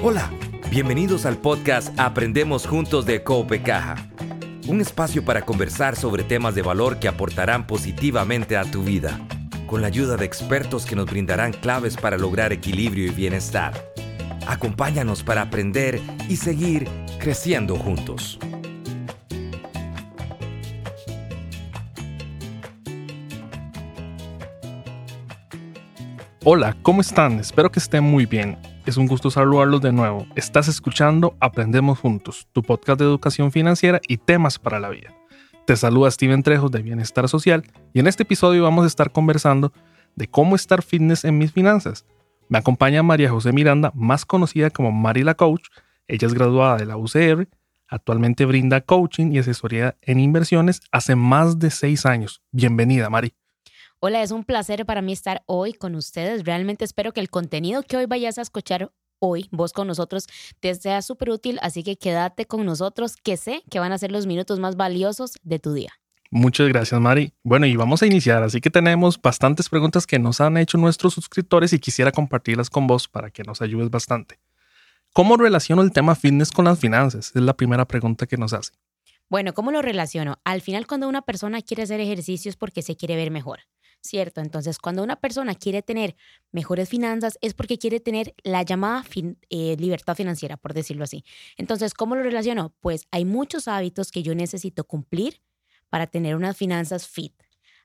Hola, bienvenidos al podcast Aprendemos Juntos de Cope Caja, un espacio para conversar sobre temas de valor que aportarán positivamente a tu vida, con la ayuda de expertos que nos brindarán claves para lograr equilibrio y bienestar. Acompáñanos para aprender y seguir creciendo juntos. Hola, ¿cómo están? Espero que estén muy bien. Es un gusto saludarlos de nuevo. Estás escuchando Aprendemos Juntos, tu podcast de educación financiera y temas para la vida. Te saluda Steven Trejos de Bienestar Social y en este episodio vamos a estar conversando de cómo estar fitness en mis finanzas. Me acompaña María José Miranda, más conocida como Mari la Coach. Ella es graduada de la UCR, actualmente brinda coaching y asesoría en inversiones hace más de seis años. Bienvenida, Mari. Hola, es un placer para mí estar hoy con ustedes. Realmente espero que el contenido que hoy vayas a escuchar hoy, vos con nosotros, te sea súper útil, así que quédate con nosotros, que sé que van a ser los minutos más valiosos de tu día. Muchas gracias, Mari. Bueno, y vamos a iniciar, así que tenemos bastantes preguntas que nos han hecho nuestros suscriptores y quisiera compartirlas con vos para que nos ayudes bastante. ¿Cómo relaciono el tema fitness con las finanzas? Es la primera pregunta que nos hace. Bueno, ¿cómo lo relaciono? Al final, cuando una persona quiere hacer ejercicios porque se quiere ver mejor. ¿Cierto? Entonces, cuando una persona quiere tener mejores finanzas es porque quiere tener la llamada eh, libertad financiera, por decirlo así. Entonces, ¿cómo lo relaciono? Pues hay muchos hábitos que yo necesito cumplir para tener unas finanzas fit.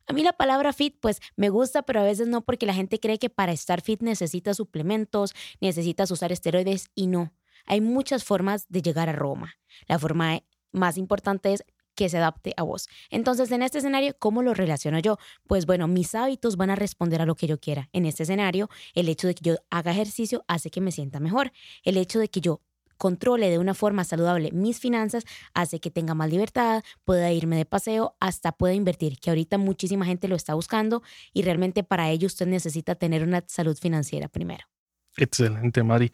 A mí la palabra fit pues me gusta, pero a veces no porque la gente cree que para estar fit necesitas suplementos, necesitas usar esteroides y no. Hay muchas formas de llegar a Roma. La forma más importante es que se adapte a vos. Entonces, en este escenario, ¿cómo lo relaciono yo? Pues bueno, mis hábitos van a responder a lo que yo quiera. En este escenario, el hecho de que yo haga ejercicio hace que me sienta mejor. El hecho de que yo controle de una forma saludable mis finanzas hace que tenga más libertad, pueda irme de paseo, hasta pueda invertir, que ahorita muchísima gente lo está buscando y realmente para ello usted necesita tener una salud financiera primero. Excelente, Mari.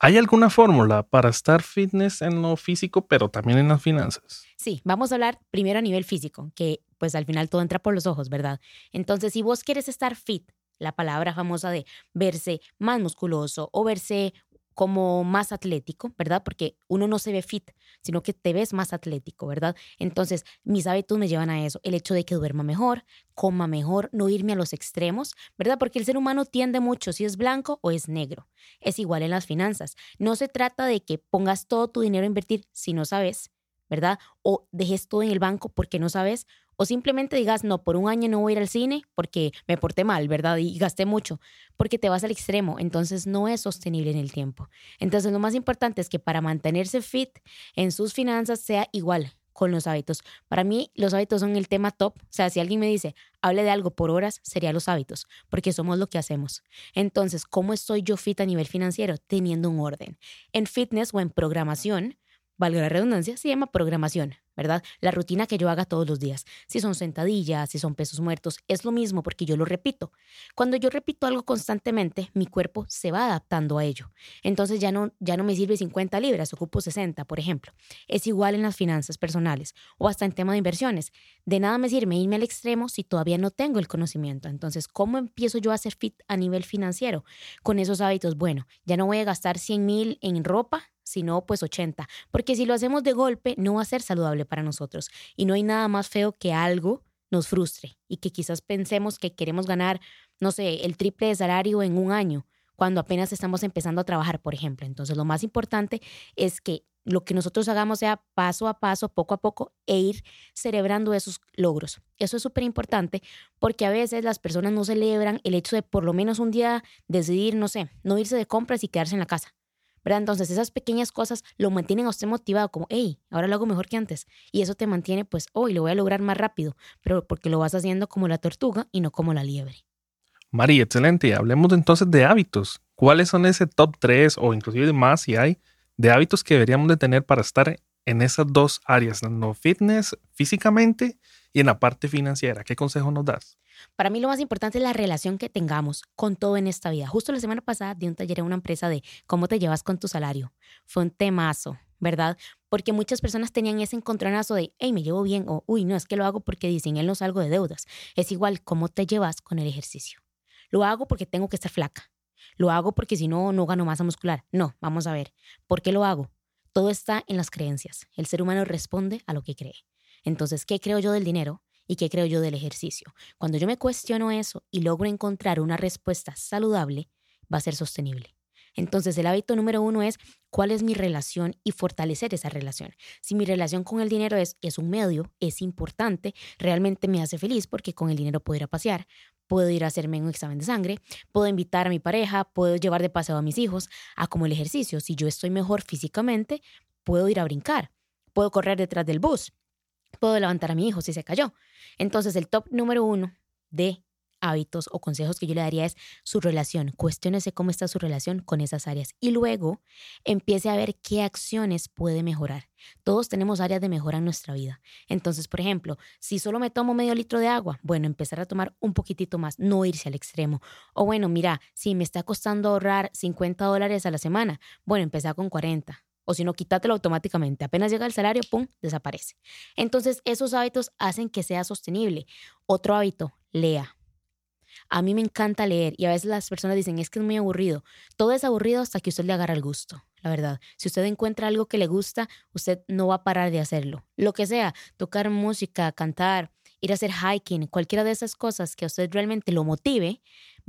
¿Hay alguna fórmula para estar fitness en lo físico, pero también en las finanzas? Sí, vamos a hablar primero a nivel físico, que pues al final todo entra por los ojos, ¿verdad? Entonces, si vos quieres estar fit, la palabra famosa de verse más musculoso o verse como más atlético, ¿verdad? Porque uno no se ve fit, sino que te ves más atlético, ¿verdad? Entonces, mis hábitos me llevan a eso, el hecho de que duerma mejor, coma mejor, no irme a los extremos, ¿verdad? Porque el ser humano tiende mucho si es blanco o es negro. Es igual en las finanzas. No se trata de que pongas todo tu dinero a invertir si no sabes, ¿verdad? O dejes todo en el banco porque no sabes, o simplemente digas, no, por un año no voy a ir al cine porque me porté mal, ¿verdad? Y gasté mucho, porque te vas al extremo, entonces no es sostenible en el tiempo. Entonces lo más importante es que para mantenerse fit en sus finanzas sea igual con los hábitos. Para mí los hábitos son el tema top, o sea, si alguien me dice, hable de algo por horas, sería los hábitos, porque somos lo que hacemos. Entonces, ¿cómo estoy yo fit a nivel financiero? Teniendo un orden. En fitness o en programación, valga la redundancia, se llama programación, ¿verdad? La rutina que yo haga todos los días. Si son sentadillas, si son pesos muertos, es lo mismo porque yo lo repito. Cuando yo repito algo constantemente, mi cuerpo se va adaptando a ello. Entonces ya no, ya no me sirve 50 libras, ocupo 60, por ejemplo. Es igual en las finanzas personales o hasta en tema de inversiones. De nada me sirve irme al extremo si todavía no tengo el conocimiento. Entonces, ¿cómo empiezo yo a ser fit a nivel financiero? Con esos hábitos, bueno, ya no voy a gastar 100 mil en ropa sino pues 80, porque si lo hacemos de golpe no va a ser saludable para nosotros y no hay nada más feo que algo nos frustre y que quizás pensemos que queremos ganar, no sé, el triple de salario en un año cuando apenas estamos empezando a trabajar, por ejemplo. Entonces, lo más importante es que lo que nosotros hagamos sea paso a paso, poco a poco, e ir celebrando esos logros. Eso es súper importante porque a veces las personas no celebran el hecho de por lo menos un día decidir, no sé, no irse de compras y quedarse en la casa. ¿Verdad? Entonces esas pequeñas cosas lo mantienen a usted motivado como, hey, ahora lo hago mejor que antes. Y eso te mantiene, pues, hoy lo voy a lograr más rápido, pero porque lo vas haciendo como la tortuga y no como la liebre. Mari, excelente. Hablemos entonces de hábitos. ¿Cuáles son ese top 3 o inclusive más si hay de hábitos que deberíamos de tener para estar en esas dos áreas, no fitness físicamente y en la parte financiera? ¿Qué consejo nos das? Para mí lo más importante es la relación que tengamos con todo en esta vida. Justo la semana pasada di un taller en una empresa de cómo te llevas con tu salario. Fue un temazo, ¿verdad? Porque muchas personas tenían ese encontronazo de, hey, me llevo bien o, uy, no, es que lo hago porque dicen, él no salgo de deudas. Es igual cómo te llevas con el ejercicio. Lo hago porque tengo que estar flaca. lo hago porque si no, no gano masa muscular. No, vamos a ver, ¿por qué lo hago? Todo está en las creencias. El ser humano responde a lo que cree. Entonces, ¿qué creo yo del dinero? ¿Y qué creo yo del ejercicio? Cuando yo me cuestiono eso y logro encontrar una respuesta saludable, va a ser sostenible. Entonces, el hábito número uno es cuál es mi relación y fortalecer esa relación. Si mi relación con el dinero es, es un medio, es importante, realmente me hace feliz porque con el dinero puedo ir a pasear, puedo ir a hacerme un examen de sangre, puedo invitar a mi pareja, puedo llevar de paseo a mis hijos, a como el ejercicio. Si yo estoy mejor físicamente, puedo ir a brincar, puedo correr detrás del bus, puedo levantar a mi hijo si se cayó. Entonces, el top número uno de hábitos o consejos que yo le daría es su relación. Cuestiónese cómo está su relación con esas áreas y luego empiece a ver qué acciones puede mejorar. Todos tenemos áreas de mejora en nuestra vida. Entonces, por ejemplo, si solo me tomo medio litro de agua, bueno, empezar a tomar un poquitito más, no irse al extremo. O bueno, mira, si me está costando ahorrar 50 dólares a la semana, bueno, empezar con 40 o si no, quítatelo automáticamente. Apenas llega el salario, ¡pum!, desaparece. Entonces, esos hábitos hacen que sea sostenible. Otro hábito, lea. A mí me encanta leer y a veces las personas dicen, es que es muy aburrido. Todo es aburrido hasta que usted le agarra el gusto, la verdad. Si usted encuentra algo que le gusta, usted no va a parar de hacerlo. Lo que sea, tocar música, cantar, ir a hacer hiking, cualquiera de esas cosas que a usted realmente lo motive,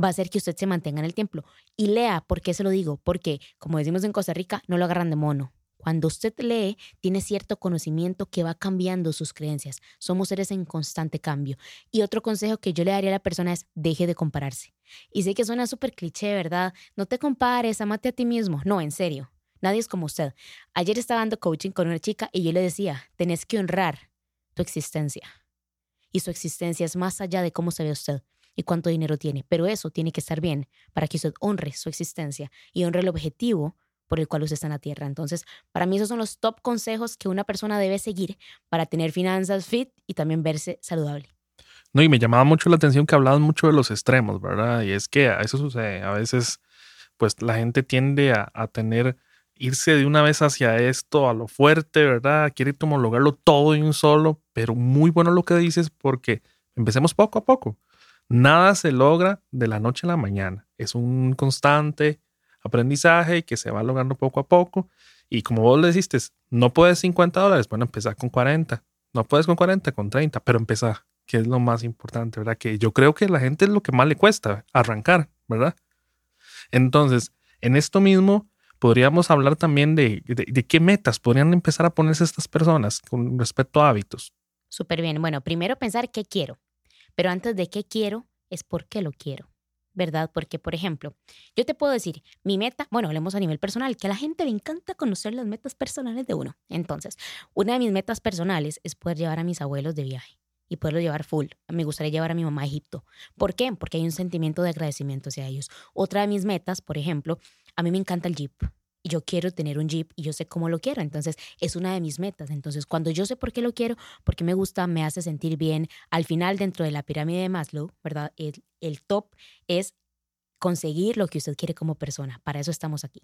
va a hacer que usted se mantenga en el templo. Y lea, ¿por qué se lo digo? Porque, como decimos en Costa Rica, no lo agarran de mono. Cuando usted lee, tiene cierto conocimiento que va cambiando sus creencias. Somos seres en constante cambio. Y otro consejo que yo le daría a la persona es deje de compararse. Y sé que suena súper cliché, ¿verdad? No te compares, amate a ti mismo. No, en serio. Nadie es como usted. Ayer estaba dando coaching con una chica y yo le decía, tenés que honrar tu existencia. Y su existencia es más allá de cómo se ve usted y cuánto dinero tiene. Pero eso tiene que estar bien para que usted honre su existencia y honre el objetivo por el cual usted está en la tierra. Entonces, para mí esos son los top consejos que una persona debe seguir para tener finanzas fit y también verse saludable. No, y me llamaba mucho la atención que hablaban mucho de los extremos, ¿verdad? Y es que a eso sucede. A veces, pues la gente tiende a tener, irse de una vez hacia esto, a lo fuerte, ¿verdad? Quiere homologarlo todo de un solo, pero muy bueno lo que dices porque empecemos poco a poco. Nada se logra de la noche a la mañana. Es un constante aprendizaje que se va logrando poco a poco. Y como vos le dijiste, no puedes 50 dólares, bueno, empezar con 40. No puedes con 40, con 30, pero empezar, que es lo más importante, ¿verdad? Que yo creo que a la gente es lo que más le cuesta, arrancar, ¿verdad? Entonces, en esto mismo, podríamos hablar también de, de, qué metas podrían empezar a ponerse estas personas con respecto a hábitos. Súper bien. Bueno, primero pensar qué quiero, pero antes de qué quiero es por qué lo quiero. ¿verdad? Porque, por ejemplo, yo te puedo decir, mi meta, bueno, hablemos a nivel personal, que a la gente le encanta conocer las metas personales de uno. Entonces, una de mis metas personales es poder llevar a mis abuelos de viaje y poderlo llevar full. Me gustaría llevar a mi mamá a Egipto. ¿Por qué? Porque hay un sentimiento de agradecimiento hacia ellos. Otra de mis metas, por ejemplo, a mí me encanta el Jeep yo quiero tener un Jeep y yo sé cómo lo quiero. Entonces, es una de mis metas. Entonces, cuando yo sé por qué lo quiero, porque me gusta, me hace sentir bien. Al final, dentro de la pirámide de Maslow, ¿verdad? El, top es conseguir lo que usted quiere como persona. Para eso estamos aquí.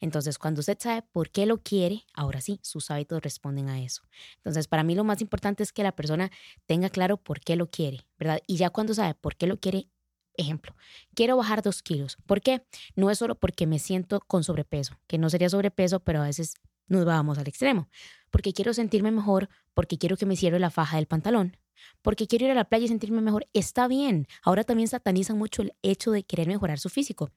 Entonces, cuando usted sabe por qué lo quiere, ahora sí, sus hábitos responden a eso. Entonces, para mí lo más importante es que la persona tenga claro por qué lo quiere, ¿verdad? Y ya cuando sabe por qué lo quiere, Ejemplo, quiero bajar dos kilos. ¿Por qué? No es solo porque me siento con sobrepeso, que no sería sobrepeso, pero a veces nos vamos al extremo. Porque quiero sentirme mejor, porque quiero que me cierre la faja del pantalón, porque quiero ir a la playa y sentirme mejor. Está bien. Ahora también satanizan mucho el hecho de querer mejorar su físico.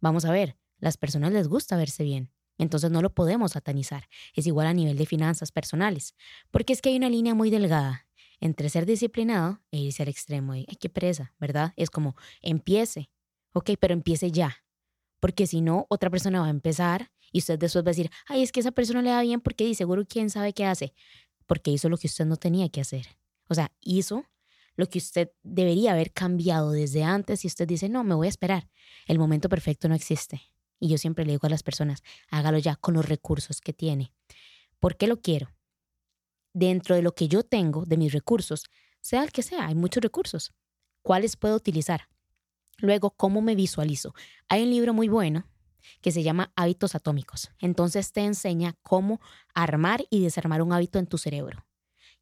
Vamos a ver, las personas les gusta verse bien. Entonces no lo podemos satanizar. Es igual a nivel de finanzas personales. Porque es que hay una línea muy delgada entre ser disciplinado e irse al extremo. Y, ay, qué presa, ¿verdad? Es como, empiece, ok, pero empiece ya. Porque si no, otra persona va a empezar y usted después va a decir, ay, es que esa persona le da bien porque dice, seguro quién sabe qué hace. Porque hizo lo que usted no tenía que hacer. O sea, hizo lo que usted debería haber cambiado desde antes y usted dice, no, me voy a esperar. El momento perfecto no existe. Y yo siempre le digo a las personas, hágalo ya con los recursos que tiene. ¿Por qué lo quiero? Dentro de lo que yo tengo, de mis recursos, sea el que sea, hay muchos recursos. ¿Cuáles puedo utilizar? Luego, ¿cómo me visualizo? Hay un libro muy bueno que se llama Hábitos Atómicos. Entonces te enseña cómo armar y desarmar un hábito en tu cerebro.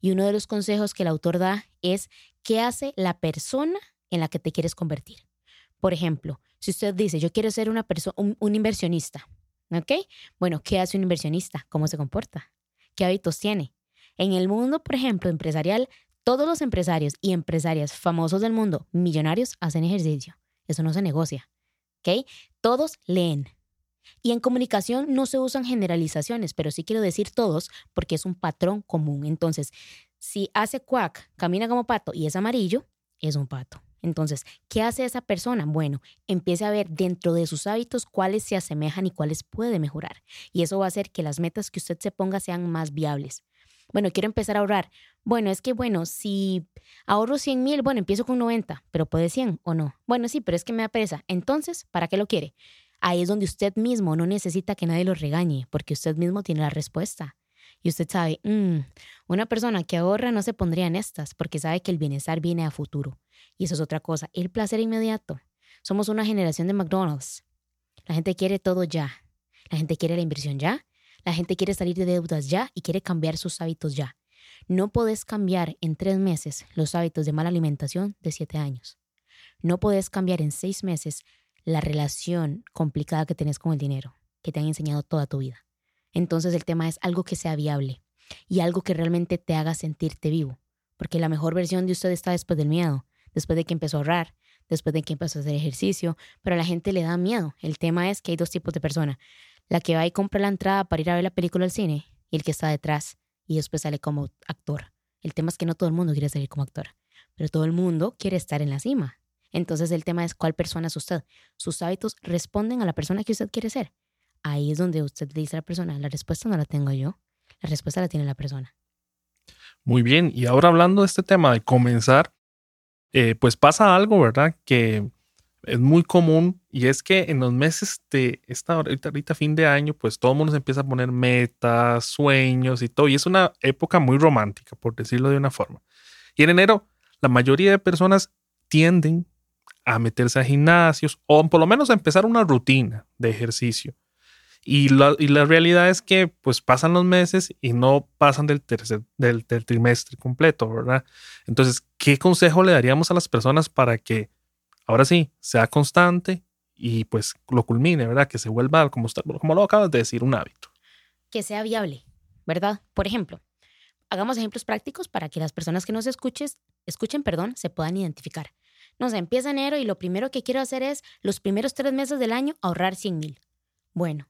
Y uno de los consejos que el autor da es qué hace la persona en la que te quieres convertir. Por ejemplo, si usted dice, yo quiero ser una persona, un, un inversionista, ¿ok? Bueno, ¿qué hace un inversionista? ¿Cómo se comporta? ¿Qué hábitos tiene? En el mundo, por ejemplo, empresarial, todos los empresarios y empresarias famosos del mundo, millonarios, hacen ejercicio. Eso no se negocia. ¿Ok? Todos leen. Y en comunicación no se usan generalizaciones, pero sí quiero decir todos porque es un patrón común. Entonces, si hace cuac, camina como pato y es amarillo, es un pato. Entonces, ¿qué hace esa persona? Bueno, empiece a ver dentro de sus hábitos cuáles se asemejan y cuáles puede mejorar. Y eso va a hacer que las metas que usted se ponga sean más viables. Bueno, quiero empezar a ahorrar. Bueno, es que, bueno, si ahorro 100 mil, bueno, empiezo con 90, pero puede 100 o no. Bueno, sí, pero es que me da pereza. Entonces, ¿para qué lo quiere? Ahí es donde usted mismo no necesita que nadie lo regañe, porque usted mismo tiene la respuesta. Y usted sabe, mm, una persona que ahorra no se pondría en estas, porque sabe que el bienestar viene a futuro. Y eso es otra cosa, el placer inmediato. Somos una generación de McDonald's. La gente quiere todo ya. La gente quiere la inversión ya. La gente quiere salir de deudas ya y quiere cambiar sus hábitos ya. No podés cambiar en tres meses los hábitos de mala alimentación de siete años. No podés cambiar en seis meses la relación complicada que tenés con el dinero, que te han enseñado toda tu vida. Entonces el tema es algo que sea viable y algo que realmente te haga sentirte vivo, porque la mejor versión de usted está después del miedo, después de que empezó a ahorrar, después de que empezó a hacer ejercicio, pero a la gente le da miedo. El tema es que hay dos tipos de personas, la que va y compra la entrada para ir a ver la película al cine y el que está detrás y después sale como actor. El tema es que no todo el mundo quiere salir como actor, pero todo el mundo quiere estar en la cima. Entonces el tema es cuál persona es usted. Sus hábitos responden a la persona que usted quiere ser. Ahí es donde usted le dice a la persona, la respuesta no la tengo yo, la respuesta la tiene la persona. Muy bien, y ahora hablando de este tema de comenzar, eh, pues pasa algo, ¿verdad? Que es muy común y es que en los meses de esta ahorita, ahorita fin de año, pues todo el mundo se empieza a poner metas, sueños y todo. Y es una época muy romántica, por decirlo de una forma. Y en enero, la mayoría de personas tienden a meterse a gimnasios o por lo menos a empezar una rutina de ejercicio. Y la, y la realidad es que pues pasan los meses y no pasan del, tercer, del, del trimestre completo, ¿verdad? Entonces, ¿qué consejo le daríamos a las personas para que ahora sí, sea constante y pues lo culmine, ¿verdad? Que se vuelva, como, como lo acabas de decir, un hábito. Que sea viable, ¿verdad? Por ejemplo, hagamos ejemplos prácticos para que las personas que nos escuches, escuchen, perdón, se puedan identificar. No sé, empieza enero y lo primero que quiero hacer es los primeros tres meses del año ahorrar 100 mil. Bueno,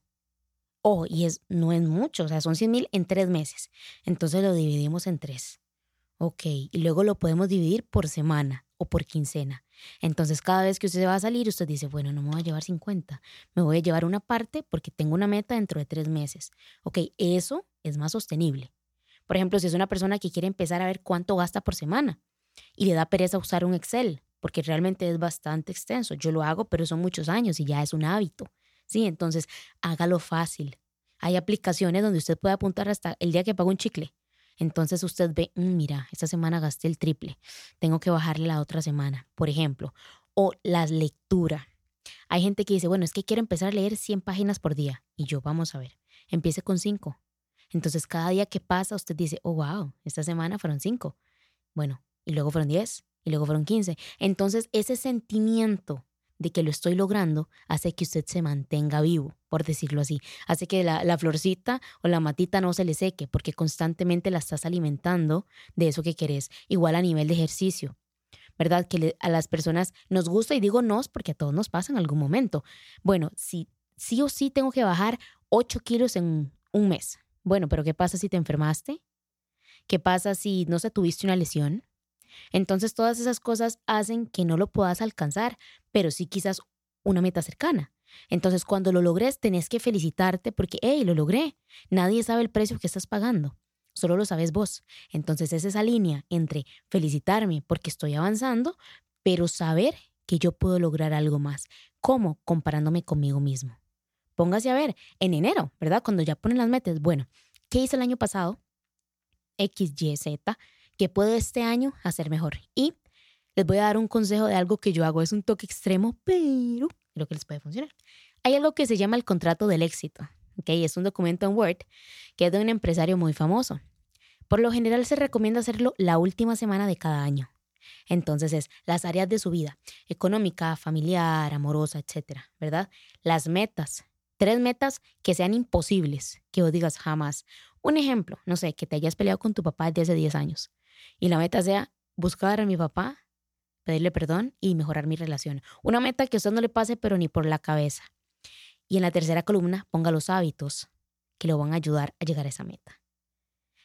oh, y es, no es mucho, o sea, son 100 mil en tres meses. Entonces lo dividimos en tres. Ok, y luego lo podemos dividir por semana o por quincena. Entonces, cada vez que usted va a salir, usted dice, bueno, no me voy a llevar 50, me voy a llevar una parte porque tengo una meta dentro de tres meses. Ok, eso es más sostenible. Por ejemplo, si es una persona que quiere empezar a ver cuánto gasta por semana y le da pereza usar un Excel, porque realmente es bastante extenso. Yo lo hago, pero son muchos años y ya es un hábito. Sí, entonces hágalo fácil. Hay aplicaciones donde usted puede apuntar hasta el día que paga un chicle. Entonces usted ve, mm, mira, esta semana gasté el triple, tengo que bajarle la otra semana, por ejemplo. O la lectura. Hay gente que dice, bueno, es que quiero empezar a leer 100 páginas por día. Y yo, vamos a ver, empiece con 5. Entonces cada día que pasa usted dice, oh, wow, esta semana fueron 5. Bueno, y luego fueron 10, y luego fueron 15. Entonces ese sentimiento de que lo estoy logrando hace que usted se mantenga vivo, por decirlo así. Hace que la, florcita o la matita no se le seque porque constantemente la estás alimentando de eso que querés. Igual a nivel de ejercicio. ¿Verdad? Que a las personas nos gusta y digo nos porque a todos nos pasa en algún momento. Bueno, si sí o sí tengo que bajar 8 kilos en un mes. Bueno, pero ¿qué pasa si te enfermaste? ¿Qué pasa si no se tuviste una lesión? Entonces todas esas cosas hacen que no lo puedas alcanzar, pero sí quizás una meta cercana. Entonces cuando lo logres tenés que felicitarte porque, hey, lo logré. Nadie sabe el precio que estás pagando, solo lo sabes vos. Entonces es esa línea entre felicitarme porque estoy avanzando, pero saber que yo puedo lograr algo más. ¿Cómo? Comparándome conmigo mismo. Póngase a ver, en enero, ¿verdad? Cuando ya ponen las metas, bueno, ¿qué hice el año pasado? X, Y, Z que puedo este año hacer mejor. Y les voy a dar un consejo de algo que yo hago. Es un toque extremo, pero creo que les puede funcionar. Hay algo que se llama el contrato del éxito. ¿okay? Es un documento en Word que es de un empresario muy famoso. Por lo general se recomienda hacerlo la última semana de cada año. Entonces es las áreas de su vida, económica, familiar, amorosa, etcétera, ¿verdad? Las metas, tres metas que sean imposibles, que vos digas jamás. Un ejemplo, no sé, que te hayas peleado con tu papá desde hace 10 años y la meta sea buscar a mi papá, pedirle perdón y mejorar mi relación. Una meta que a usted no le pase pero ni por la cabeza. Y en la tercera columna ponga los hábitos que lo van a ayudar a llegar a esa meta.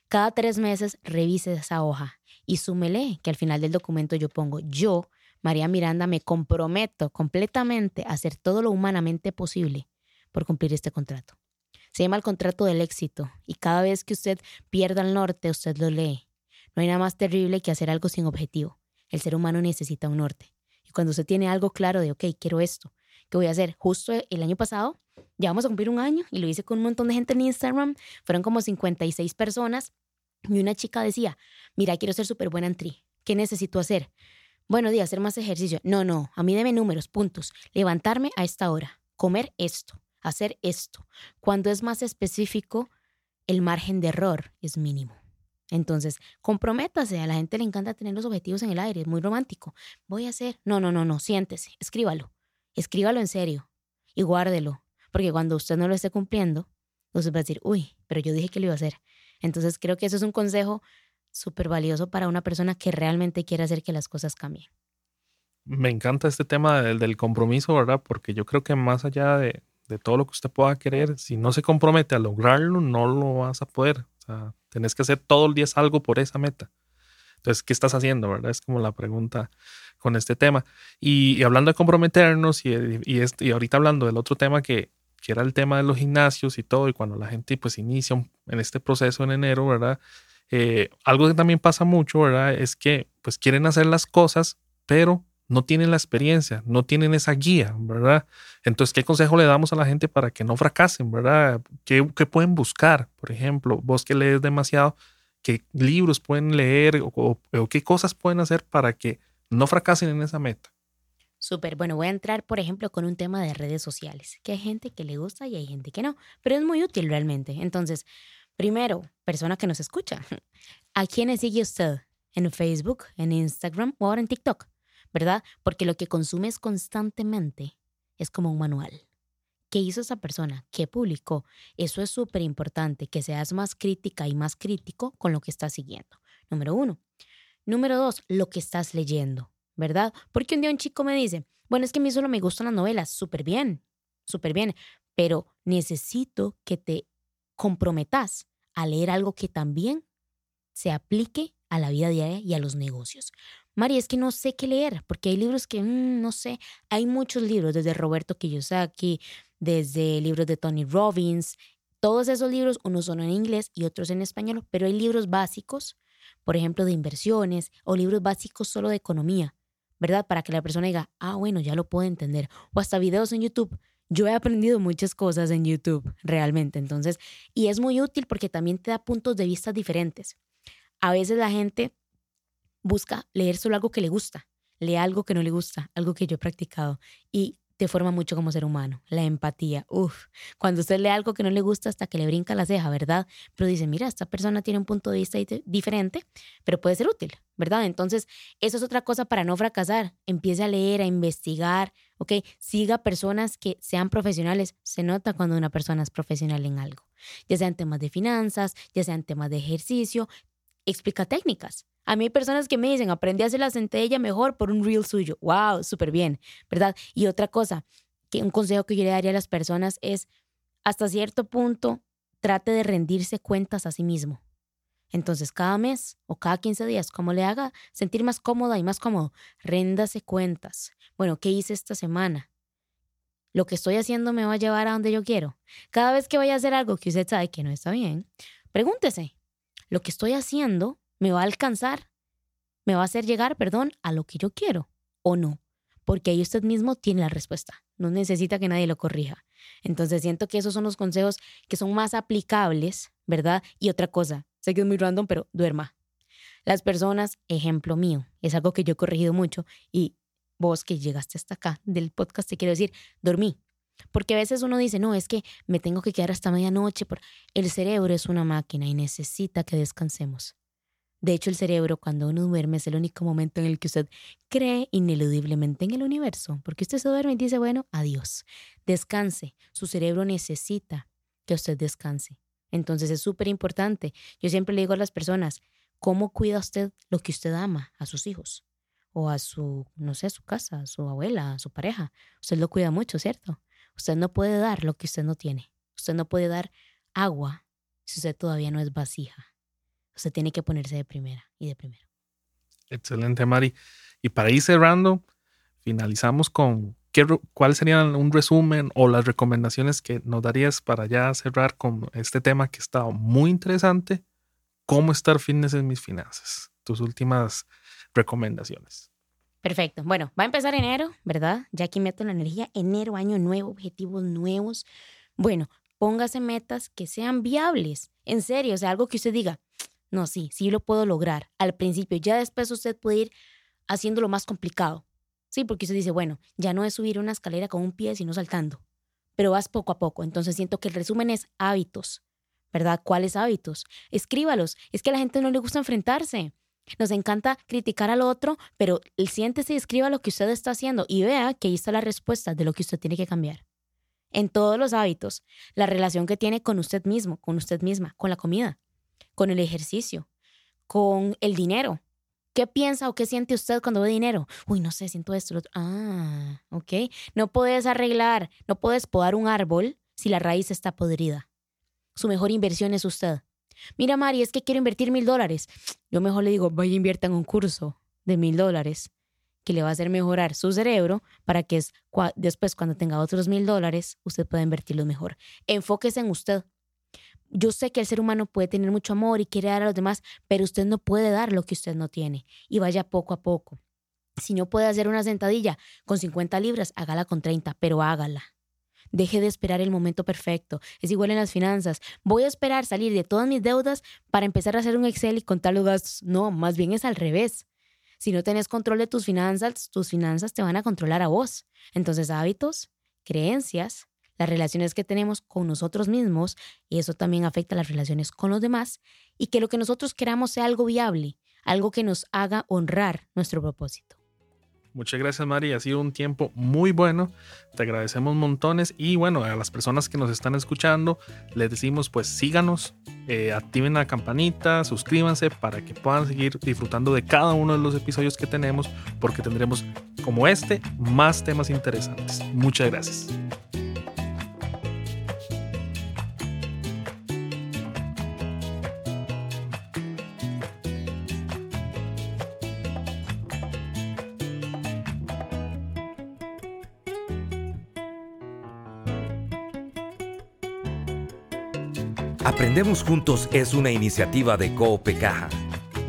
Cada tres meses revise esa hoja y súmele que al final del documento yo pongo, yo, María Miranda, me comprometo completamente a hacer todo lo humanamente posible por cumplir este contrato. Se llama el contrato del éxito y cada vez que usted pierda el norte, usted lo lee. No hay nada más terrible que hacer algo sin objetivo. El ser humano necesita un norte. Y cuando usted tiene algo claro de, ok, quiero esto, ¿qué voy a hacer? Justo el año pasado, ya vamos a cumplir un año y lo hice con un montón de gente en Instagram. Fueron como 56 personas y una chica decía, mira, quiero ser súper buena en tri. ¿Qué necesito hacer? Bueno, di, hacer más ejercicio. No, no, a mí deme números, puntos. Levantarme a esta hora, comer esto, hacer esto. Cuando es más específico, el margen de error es mínimo. Entonces, comprométase. A la gente le encanta tener los objetivos en el aire, es muy romántico. Voy a hacer. No, no, no, no, siéntese, escríbalo. Escríbalo en serio y guárdelo. Porque cuando usted no lo esté cumpliendo, usted va a decir, uy, pero yo dije que lo iba a hacer. Entonces creo que eso es un consejo súper valioso para una persona que realmente quiere hacer que las cosas cambien. Me encanta este tema del, compromiso, ¿verdad? Porque yo creo que más allá de, todo lo que usted pueda querer, si no se compromete a lograrlo, no lo vas a poder. O sea, tenés que hacer todo el día algo por esa meta. Entonces, ¿qué estás haciendo, verdad? Es como la pregunta con este tema. Y, hablando de comprometernos y, y, y ahorita hablando del otro tema que, que era el tema de los gimnasios y todo, y cuando la gente pues inicia en este proceso en enero, ¿verdad? Eh, algo que también pasa mucho, ¿verdad? Es que pues quieren hacer las cosas, pero no tienen la experiencia, no tienen esa guía, ¿verdad? Entonces, ¿qué consejo le damos a la gente para que no fracasen, ¿verdad? ¿Qué, pueden buscar? Por ejemplo, vos que lees demasiado, ¿qué libros pueden leer o qué cosas pueden hacer para que no fracasen en esa meta? Súper, bueno, voy a entrar, por ejemplo, con un tema de redes sociales, que hay gente que le gusta y hay gente que no, pero es muy útil realmente. Entonces, primero, persona que nos escucha, ¿a quiénes sigue usted? ¿En Facebook, en Instagram o ahora en TikTok? ¿Verdad? Porque lo que consumes constantemente es como un manual. ¿Qué hizo esa persona? ¿Qué publicó? Eso es súper importante, que seas más crítica y más crítico con lo que estás siguiendo. Número uno. Número dos, lo que estás leyendo. ¿verdad? Porque un día un chico me dice, bueno, es que a mí solo me gustan las novelas, súper bien, súper bien, pero necesito que te comprometas a leer algo que también se aplique a la vida diaria y a los negocios. María, es que no sé qué leer, porque hay libros que mm, no sé. Hay muchos libros, desde Roberto Kiyosaki, desde libros de Tony Robbins. Todos esos libros, unos son en inglés y otros en español, pero hay libros básicos, por ejemplo, de inversiones o libros básicos solo de economía, ¿verdad? Para que la persona diga, ah, bueno, ya lo puedo entender. O hasta videos en YouTube. Yo he aprendido muchas cosas en YouTube, realmente. Entonces, y es muy útil porque también te da puntos de vista diferentes. A veces la gente busca leer solo algo que le gusta, lee algo que no le gusta, algo que yo he practicado. Y te forma mucho como ser humano. La empatía, uff. Cuando usted lee algo que no le gusta hasta que le brinca la ceja, ¿verdad? Pero dice, mira, esta persona tiene un punto de vista diferente, pero puede ser útil, ¿verdad? Entonces, eso es otra cosa para no fracasar. Empiece a leer, a investigar, ¿ok? Siga personas que sean profesionales. Se nota cuando una persona es profesional en algo, ya sean temas de finanzas, ya sean temas de ejercicio, explica técnicas. A mí hay personas que me dicen, aprendí a hacer la centella mejor por un reel suyo. ¡Wow! Súper bien, ¿verdad? Y otra cosa, que un consejo que yo le daría a las personas es, hasta cierto punto, trate de rendirse cuentas a sí mismo. Entonces, cada mes o cada 15 días, como le haga sentir más cómoda y más cómodo, réndase cuentas. Bueno, ¿qué hice esta semana? ¿Lo que estoy haciendo me va a llevar a donde yo quiero? Cada vez que vaya a hacer algo que usted sabe que no está bien, pregúntese, ¿lo que estoy haciendo me va a alcanzar, me va a hacer llegar, perdón, a lo que yo quiero o no. Porque ahí usted mismo tiene la respuesta. No necesita que nadie lo corrija. Entonces siento que esos son los consejos que son más aplicables, ¿verdad? Y otra cosa, sé que es muy random, pero duerma. Las personas, ejemplo mío, es algo que yo he corregido mucho y vos que llegaste hasta acá del podcast te quiero decir, dormí. Porque a veces uno dice, no, es que me tengo que quedar hasta medianoche. Por... El cerebro es una máquina y necesita que descansemos De hecho, el cerebro, cuando uno duerme, es el único momento en el que usted cree ineludiblemente en el universo, porque usted se duerme y dice, bueno, adiós, descanse. Su cerebro necesita que usted descanse. Entonces es súper importante. Yo siempre le digo a las personas, ¿cómo cuida usted lo que usted ama a sus hijos? O a su, no sé, a su casa, a su abuela, a su pareja. Usted lo cuida mucho, ¿cierto? Usted no puede dar lo que usted no tiene. Usted no puede dar agua si usted todavía no es vasija. Usted tiene que ponerse de primera y de primero. Excelente, Mari. Y para ir cerrando, finalizamos con ¿qué, cuál sería un resumen o las recomendaciones que nos darías para ya cerrar con este tema que está muy interesante. ¿Cómo estar fitness en mis finanzas? Tus últimas recomendaciones. Perfecto. Bueno, va a empezar enero, ¿verdad? Ya aquí meto la energía. Enero, año nuevo, objetivos nuevos. Bueno, póngase metas que sean viables. En serio, o sea, algo que usted diga, no, sí, sí lo puedo lograr al principio. Ya después usted puede ir haciéndolo más complicado. Sí, porque usted dice, bueno, ya no es subir una escalera con un pie, sino saltando. Pero vas poco a poco. Entonces siento que el resumen es hábitos. ¿Verdad? ¿Cuáles hábitos? Escríbalos. Es que a la gente no le gusta enfrentarse. Nos encanta criticar al otro, pero siéntese y escriba lo que usted está haciendo y vea que ahí está la respuesta de lo que usted tiene que cambiar. En todos los hábitos, la relación que tiene con usted mismo, con usted misma, con la comida, con el ejercicio, con el dinero. ¿Qué piensa o qué siente usted cuando ve dinero? Uy, no sé, siento esto. Ah, ok. No puedes arreglar, no puedes podar un árbol si la raíz está podrida. Su mejor inversión es usted. Mira, Mari, es que quiero invertir mil dólares. Yo mejor le digo, vaya invierta en un curso de mil dólares que le va a hacer mejorar su cerebro para que después cuando tenga otros mil dólares usted pueda invertirlo mejor. Enfóquese en usted. Yo sé que el ser humano puede tener mucho amor y quiere dar a los demás, pero usted no puede dar lo que usted no tiene y vaya poco a poco. Si no puede hacer una sentadilla con 50 libras, hágala con 30, pero hágala. Deje de esperar el momento perfecto. Es igual en las finanzas. Voy a esperar salir de todas mis deudas para empezar a hacer un Excel y contar los gastos. No, más bien es al revés. Si no tenés control de tus finanzas, tus finanzas te van a controlar a vos. Entonces, hábitos, creencias, las relaciones que tenemos con nosotros mismos, y eso también afecta las relaciones con los demás, y que lo que nosotros queramos sea algo viable, algo que nos haga honrar nuestro propósito. Muchas gracias, Mari. Ha sido un tiempo muy bueno. Te agradecemos montones. Y bueno, a las personas que nos están escuchando, les decimos pues síganos, eh, activen la campanita, suscríbanse para que puedan seguir disfrutando de cada uno de los episodios que tenemos, porque tendremos como este más temas interesantes. Muchas gracias. Aprendemos Juntos es una iniciativa de Coope Caja.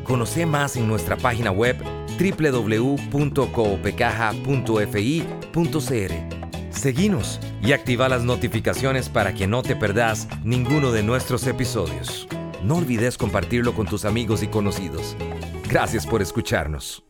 Conoce más en nuestra página web www.coopecaja.fi.cr. Seguinos y activa las notificaciones para que no te perdas ninguno de nuestros episodios. No olvides compartirlo con tus amigos y conocidos. Gracias por escucharnos.